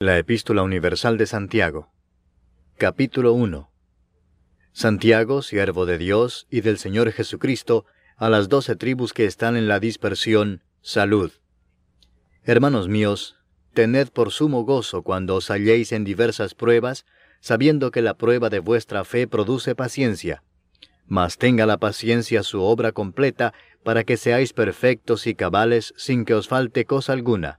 La Epístola Universal de Santiago, capítulo 1. Santiago, siervo de Dios y del Señor Jesucristo, a las doce tribus que están en la dispersión, salud. Hermanos míos, tened por sumo gozo cuando os halléis en diversas pruebas, sabiendo que la prueba de vuestra fe produce paciencia. Mas tenga la paciencia su obra completa, para que seáis perfectos y cabales sin que os falte cosa alguna.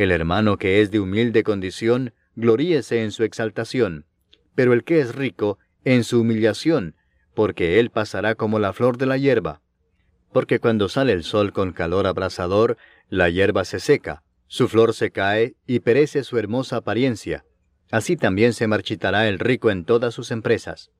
El hermano que es de humilde condición, gloríese en su exaltación, pero el que es rico, en su humillación, porque él pasará como la flor de la hierba. Porque cuando sale el sol con calor abrasador, la hierba se seca, su flor se cae y perece su hermosa apariencia. Así también se marchitará el rico en todas sus empresas.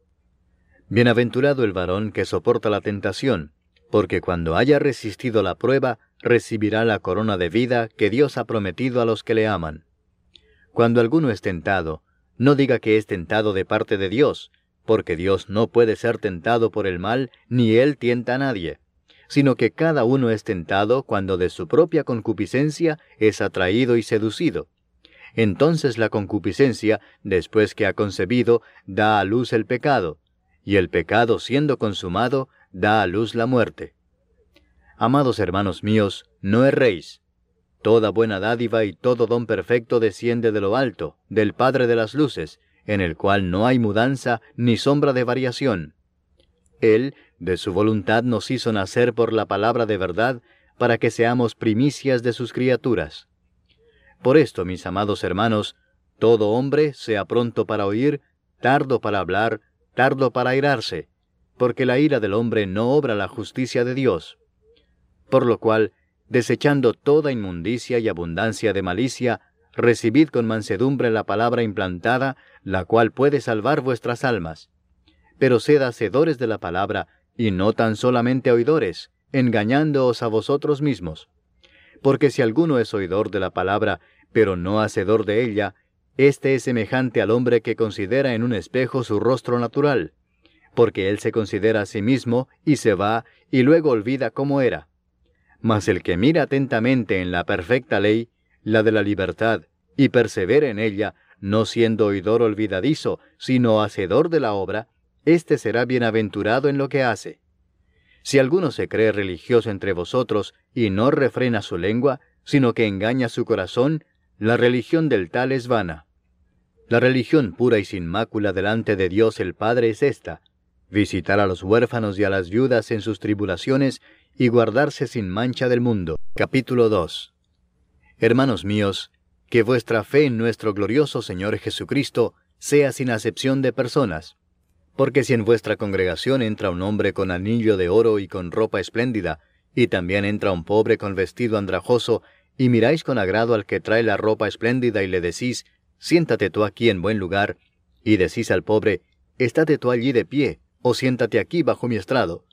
Bienaventurado el varón que soporta la tentación, porque cuando haya resistido la prueba, recibirá la corona de vida que Dios ha prometido a los que le aman. Cuando alguno es tentado, no diga que es tentado de parte de Dios, porque Dios no puede ser tentado por el mal, ni Él tienta a nadie, sino que cada uno es tentado cuando de su propia concupiscencia es atraído y seducido. Entonces la concupiscencia, después que ha concebido, da a luz el pecado, y el pecado siendo consumado, da a luz la muerte. Amados hermanos míos, no erréis. Toda buena dádiva y todo don perfecto desciende de lo alto, del Padre de las Luces, en el cual no hay mudanza ni sombra de variación. Él, de su voluntad, nos hizo nacer por la palabra de verdad, para que seamos primicias de sus criaturas. Por esto, mis amados hermanos, todo hombre sea pronto para oír, tardo para hablar, tardo para airarse, porque la ira del hombre no obra la justicia de Dios. Por lo cual, desechando toda inmundicia y abundancia de malicia, recibid con mansedumbre la palabra implantada, la cual puede salvar vuestras almas. Pero sed hacedores de la palabra, y no tan solamente oidores, engañándoos a vosotros mismos. Porque si alguno es oidor de la palabra, pero no hacedor de ella, éste es semejante al hombre que considera en un espejo su rostro natural, porque él se considera a sí mismo y se va y luego olvida cómo era. Mas el que mira atentamente en la perfecta ley, la de la libertad, y persevera en ella, no siendo oidor olvidadizo, sino hacedor de la obra, éste será bienaventurado en lo que hace. Si alguno se cree religioso entre vosotros y no refrena su lengua, sino que engaña su corazón, la religión del tal es vana. La religión pura y sin mácula delante de Dios el Padre es esta, visitar a los huérfanos y a las viudas en sus tribulaciones y guardarse sin mancha del mundo. Capítulo 2 Hermanos míos, que vuestra fe en nuestro glorioso Señor Jesucristo sea sin acepción de personas. Porque si en vuestra congregación entra un hombre con anillo de oro y con ropa espléndida, y también entra un pobre con vestido andrajoso, y miráis con agrado al que trae la ropa espléndida y le decís, siéntate tú aquí en buen lugar, y decís al pobre, estate tú allí de pie, o siéntate aquí bajo mi estrado.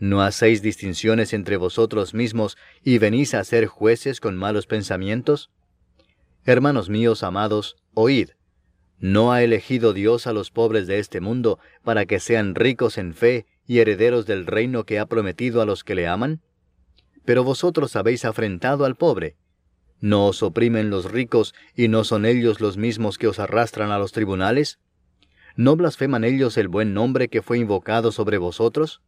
¿No hacéis distinciones entre vosotros mismos y venís a ser jueces con malos pensamientos? Hermanos míos amados, oíd. ¿No ha elegido Dios a los pobres de este mundo para que sean ricos en fe y herederos del reino que ha prometido a los que le aman? Pero vosotros habéis afrentado al pobre. ¿No os oprimen los ricos y no son ellos los mismos que os arrastran a los tribunales? ¿No blasfeman ellos el buen nombre que fue invocado sobre vosotros?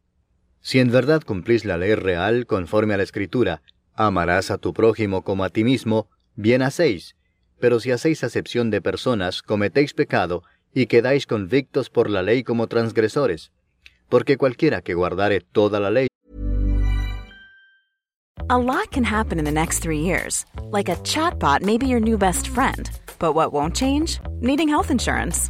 Si en verdad cumplís la ley real conforme a la Escritura, amarás a tu prójimo como a ti mismo, bien hacéis. pero si hacéis acepción de personas, cometéis pecado, y quedáis convictos por la ley como transgresores. Porque cualquiera que guardare toda la ley. A lot can happen in the next three years. Like a chatbot may be your new best friend. But what won't change? Needing health insurance.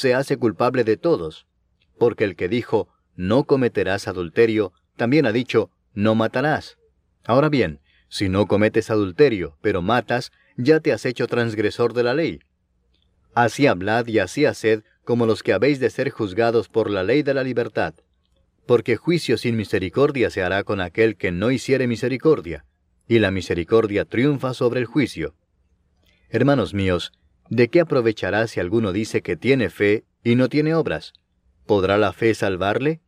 se hace culpable de todos, porque el que dijo, no cometerás adulterio, también ha dicho, no matarás. Ahora bien, si no cometes adulterio, pero matas, ya te has hecho transgresor de la ley. Así hablad y así haced como los que habéis de ser juzgados por la ley de la libertad. Porque juicio sin misericordia se hará con aquel que no hiciere misericordia, y la misericordia triunfa sobre el juicio. Hermanos míos, ¿de qué aprovechará si alguno dice que tiene fe y no tiene obras? ¿Podrá la fe salvarle?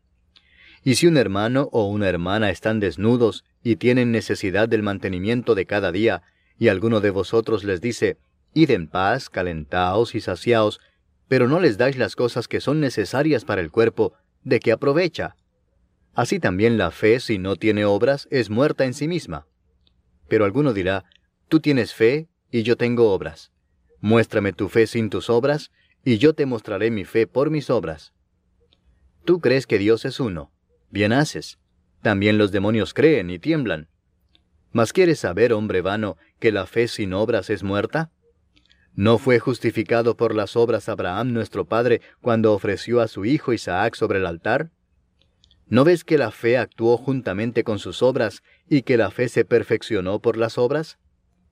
Y si un hermano o una hermana están desnudos y tienen necesidad del mantenimiento de cada día, y alguno de vosotros les dice, Id en paz, calentaos y saciaos, pero no les dais las cosas que son necesarias para el cuerpo, ¿de qué aprovecha? Así también la fe, si no tiene obras, es muerta en sí misma. Pero alguno dirá, Tú tienes fe y yo tengo obras. Muéstrame tu fe sin tus obras, y yo te mostraré mi fe por mis obras. Tú crees que Dios es uno, Bien haces. También los demonios creen y tiemblan. ¿Mas quieres saber, hombre vano, que la fe sin obras es muerta? ¿No fue justificado por las obras Abraham nuestro padre cuando ofreció a su hijo Isaac sobre el altar? ¿No ves que la fe actuó juntamente con sus obras y que la fe se perfeccionó por las obras?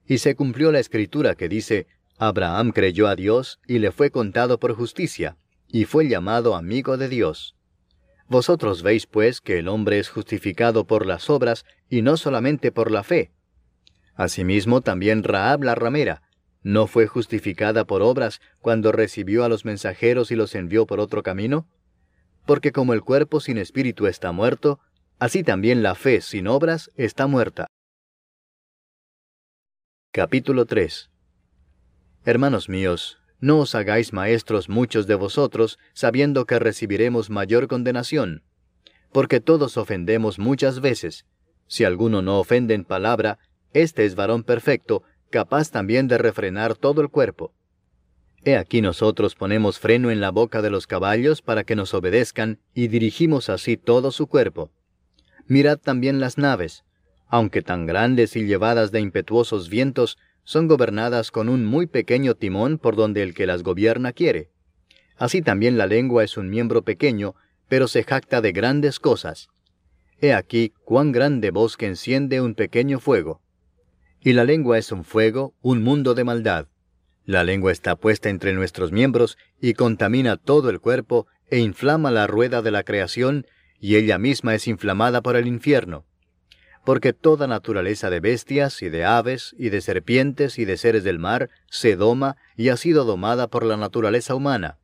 Y se cumplió la escritura que dice, Abraham creyó a Dios y le fue contado por justicia, y fue llamado amigo de Dios. Vosotros veis, pues, que el hombre es justificado por las obras y no solamente por la fe. Asimismo, también Raab la ramera, ¿no fue justificada por obras cuando recibió a los mensajeros y los envió por otro camino? Porque como el cuerpo sin espíritu está muerto, así también la fe sin obras está muerta. Capítulo 3 Hermanos míos, no os hagáis maestros muchos de vosotros, sabiendo que recibiremos mayor condenación. Porque todos ofendemos muchas veces. Si alguno no ofende en palabra, este es varón perfecto, capaz también de refrenar todo el cuerpo. He aquí nosotros ponemos freno en la boca de los caballos para que nos obedezcan y dirigimos así todo su cuerpo. Mirad también las naves, aunque tan grandes y llevadas de impetuosos vientos, son gobernadas con un muy pequeño timón por donde el que las gobierna quiere. Así también la lengua es un miembro pequeño, pero se jacta de grandes cosas. He aquí cuán grande bosque enciende un pequeño fuego. Y la lengua es un fuego, un mundo de maldad. La lengua está puesta entre nuestros miembros y contamina todo el cuerpo e inflama la rueda de la creación, y ella misma es inflamada por el infierno porque toda naturaleza de bestias y de aves y de serpientes y de seres del mar se doma y ha sido domada por la naturaleza humana.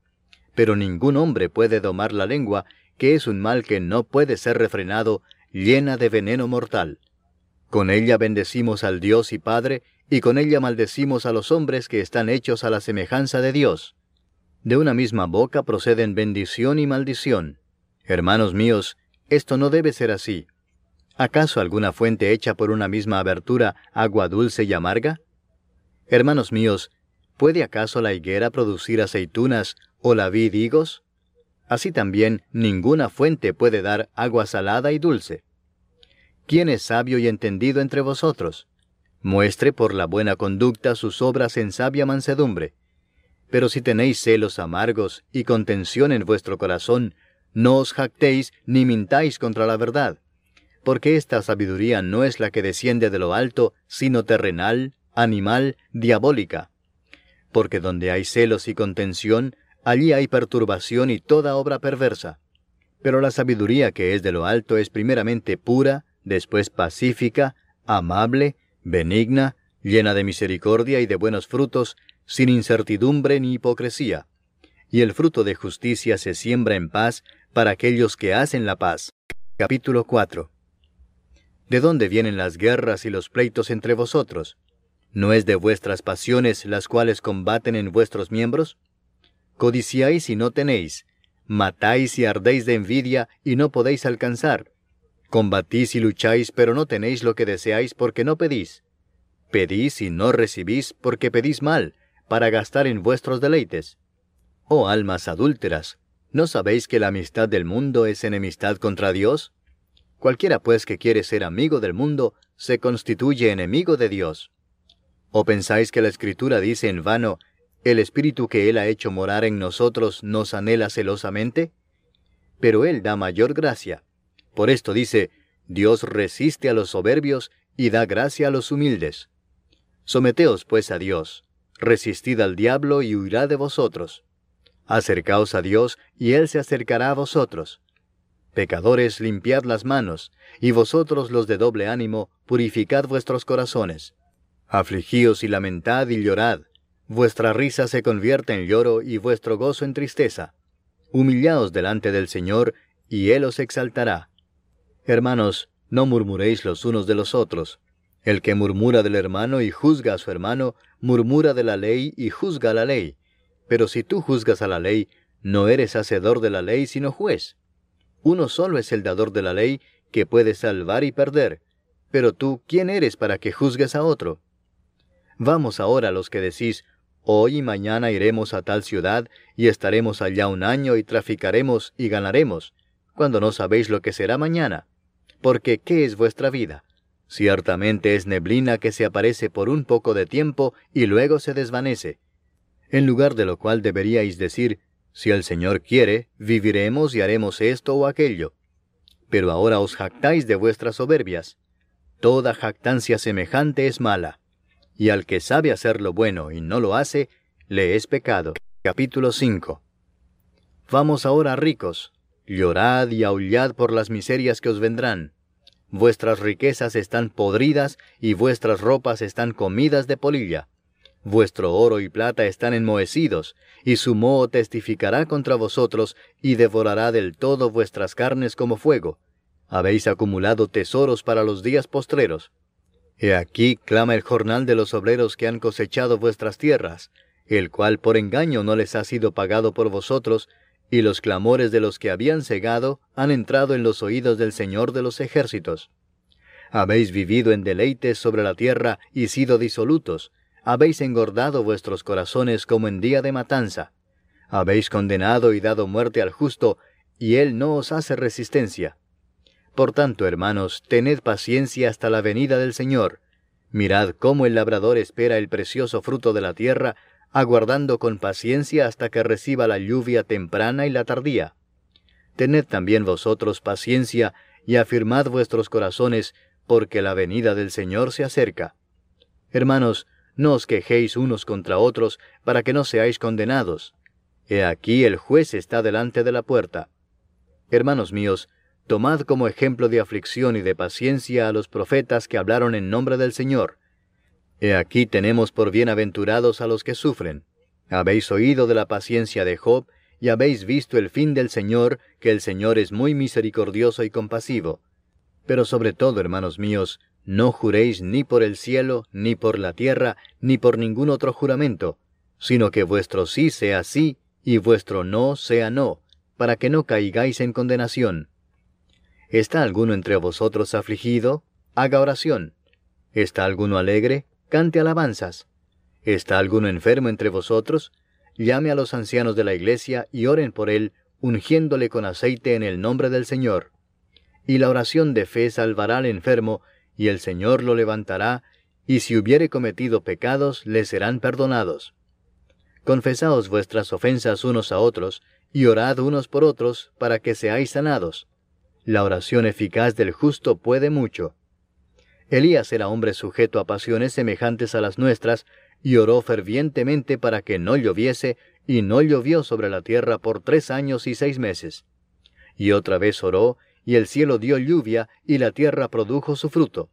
Pero ningún hombre puede domar la lengua, que es un mal que no puede ser refrenado, llena de veneno mortal. Con ella bendecimos al Dios y Padre, y con ella maldecimos a los hombres que están hechos a la semejanza de Dios. De una misma boca proceden bendición y maldición. Hermanos míos, esto no debe ser así. ¿Acaso alguna fuente hecha por una misma abertura agua dulce y amarga? Hermanos míos, ¿puede acaso la higuera producir aceitunas o la vid higos? Así también ninguna fuente puede dar agua salada y dulce. ¿Quién es sabio y entendido entre vosotros? Muestre por la buena conducta sus obras en sabia mansedumbre. Pero si tenéis celos amargos y contención en vuestro corazón, no os jactéis ni mintáis contra la verdad, porque esta sabiduría no es la que desciende de lo alto, sino terrenal, animal, diabólica. Porque donde hay celos y contención, allí hay perturbación y toda obra perversa. Pero la sabiduría que es de lo alto es primeramente pura, después pacífica, amable, benigna, llena de misericordia y de buenos frutos, sin incertidumbre ni hipocresía. Y el fruto de justicia se siembra en paz para aquellos que hacen la paz. Capítulo 4 ¿De dónde vienen las guerras y los pleitos entre vosotros? ¿No es de vuestras pasiones las cuales combaten en vuestros miembros? Codiciáis y no tenéis, matáis y ardéis de envidia y no podéis alcanzar. Combatís y lucháis, pero no tenéis lo que deseáis porque no pedís. Pedís y no recibís porque pedís mal, para gastar en vuestros deleites. Oh almas adúlteras, ¿no sabéis que la amistad del mundo es enemistad contra Dios? Cualquiera pues que quiere ser amigo del mundo, se constituye enemigo de Dios. ¿O pensáis que la Escritura dice en vano, el Espíritu que Él ha hecho morar en nosotros nos anhela celosamente? Pero Él da mayor gracia. Por esto dice, Dios resiste a los soberbios y da gracia a los humildes. Someteos pues a Dios, resistid al diablo y huirá de vosotros. Acercaos a Dios y Él se acercará a vosotros. Pecadores, limpiad las manos, y vosotros los de doble ánimo, purificad vuestros corazones. Afligíos y lamentad y llorad, vuestra risa se convierte en lloro y vuestro gozo en tristeza. Humillaos delante del Señor, y Él os exaltará. Hermanos, no murmuréis los unos de los otros. El que murmura del hermano y juzga a su hermano, murmura de la ley y juzga a la ley. Pero si tú juzgas a la ley, no eres hacedor de la ley, sino juez. Uno solo es el dador de la ley, que puede salvar y perder. Pero tú, ¿quién eres para que juzgues a otro? Vamos ahora los que decís, hoy y mañana iremos a tal ciudad, y estaremos allá un año y traficaremos y ganaremos, cuando no sabéis lo que será mañana. Porque ¿qué es vuestra vida? Ciertamente es neblina que se aparece por un poco de tiempo y luego se desvanece. En lugar de lo cual deberíais decir, si el Señor quiere, viviremos y haremos esto o aquello. Pero ahora os jactáis de vuestras soberbias. Toda jactancia semejante es mala y al que sabe hacer lo bueno y no lo hace, le es pecado. Capítulo 5 Vamos ahora ricos, llorad y aullad por las miserias que os vendrán. Vuestras riquezas están podridas y vuestras ropas están comidas de polilla. Vuestro oro y plata están enmohecidos, y su moho testificará contra vosotros y devorará del todo vuestras carnes como fuego. Habéis acumulado tesoros para los días postreros. He aquí clama el jornal de los obreros que han cosechado vuestras tierras, el cual por engaño no les ha sido pagado por vosotros, y los clamores de los que habían cegado han entrado en los oídos del Señor de los ejércitos. Habéis vivido en deleites sobre la tierra y sido disolutos, habéis engordado vuestros corazones como en día de matanza, habéis condenado y dado muerte al justo, y él no os hace resistencia. Por tanto, hermanos, tened paciencia hasta la venida del Señor. Mirad cómo el labrador espera el precioso fruto de la tierra, aguardando con paciencia hasta que reciba la lluvia temprana y la tardía. Tened también vosotros paciencia y afirmad vuestros corazones, porque la venida del Señor se acerca. Hermanos, no os quejéis unos contra otros, para que no seáis condenados. He aquí el juez está delante de la puerta. Hermanos míos, Tomad como ejemplo de aflicción y de paciencia a los profetas que hablaron en nombre del Señor. He aquí tenemos por bienaventurados a los que sufren. Habéis oído de la paciencia de Job, y habéis visto el fin del Señor, que el Señor es muy misericordioso y compasivo. Pero sobre todo, hermanos míos, no juréis ni por el cielo, ni por la tierra, ni por ningún otro juramento, sino que vuestro sí sea sí, y vuestro no sea no, para que no caigáis en condenación. ¿Está alguno entre vosotros afligido? Haga oración. ¿Está alguno alegre? Cante alabanzas. ¿Está alguno enfermo entre vosotros? Llame a los ancianos de la iglesia y oren por él, ungiéndole con aceite en el nombre del Señor. Y la oración de fe salvará al enfermo, y el Señor lo levantará, y si hubiere cometido pecados, le serán perdonados. Confesaos vuestras ofensas unos a otros, y orad unos por otros, para que seáis sanados. La oración eficaz del justo puede mucho. Elías era hombre sujeto a pasiones semejantes a las nuestras, y oró fervientemente para que no lloviese, y no llovió sobre la tierra por tres años y seis meses. Y otra vez oró, y el cielo dio lluvia, y la tierra produjo su fruto.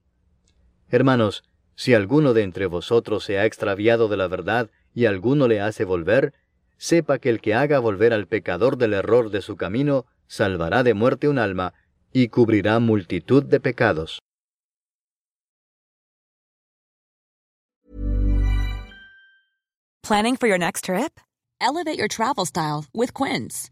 Hermanos, si alguno de entre vosotros se ha extraviado de la verdad, y alguno le hace volver, sepa que el que haga volver al pecador del error de su camino, salvará de muerte un alma, y cubrirá multitud de pecados. Planning for your next trip? Elevate your travel style with Quince.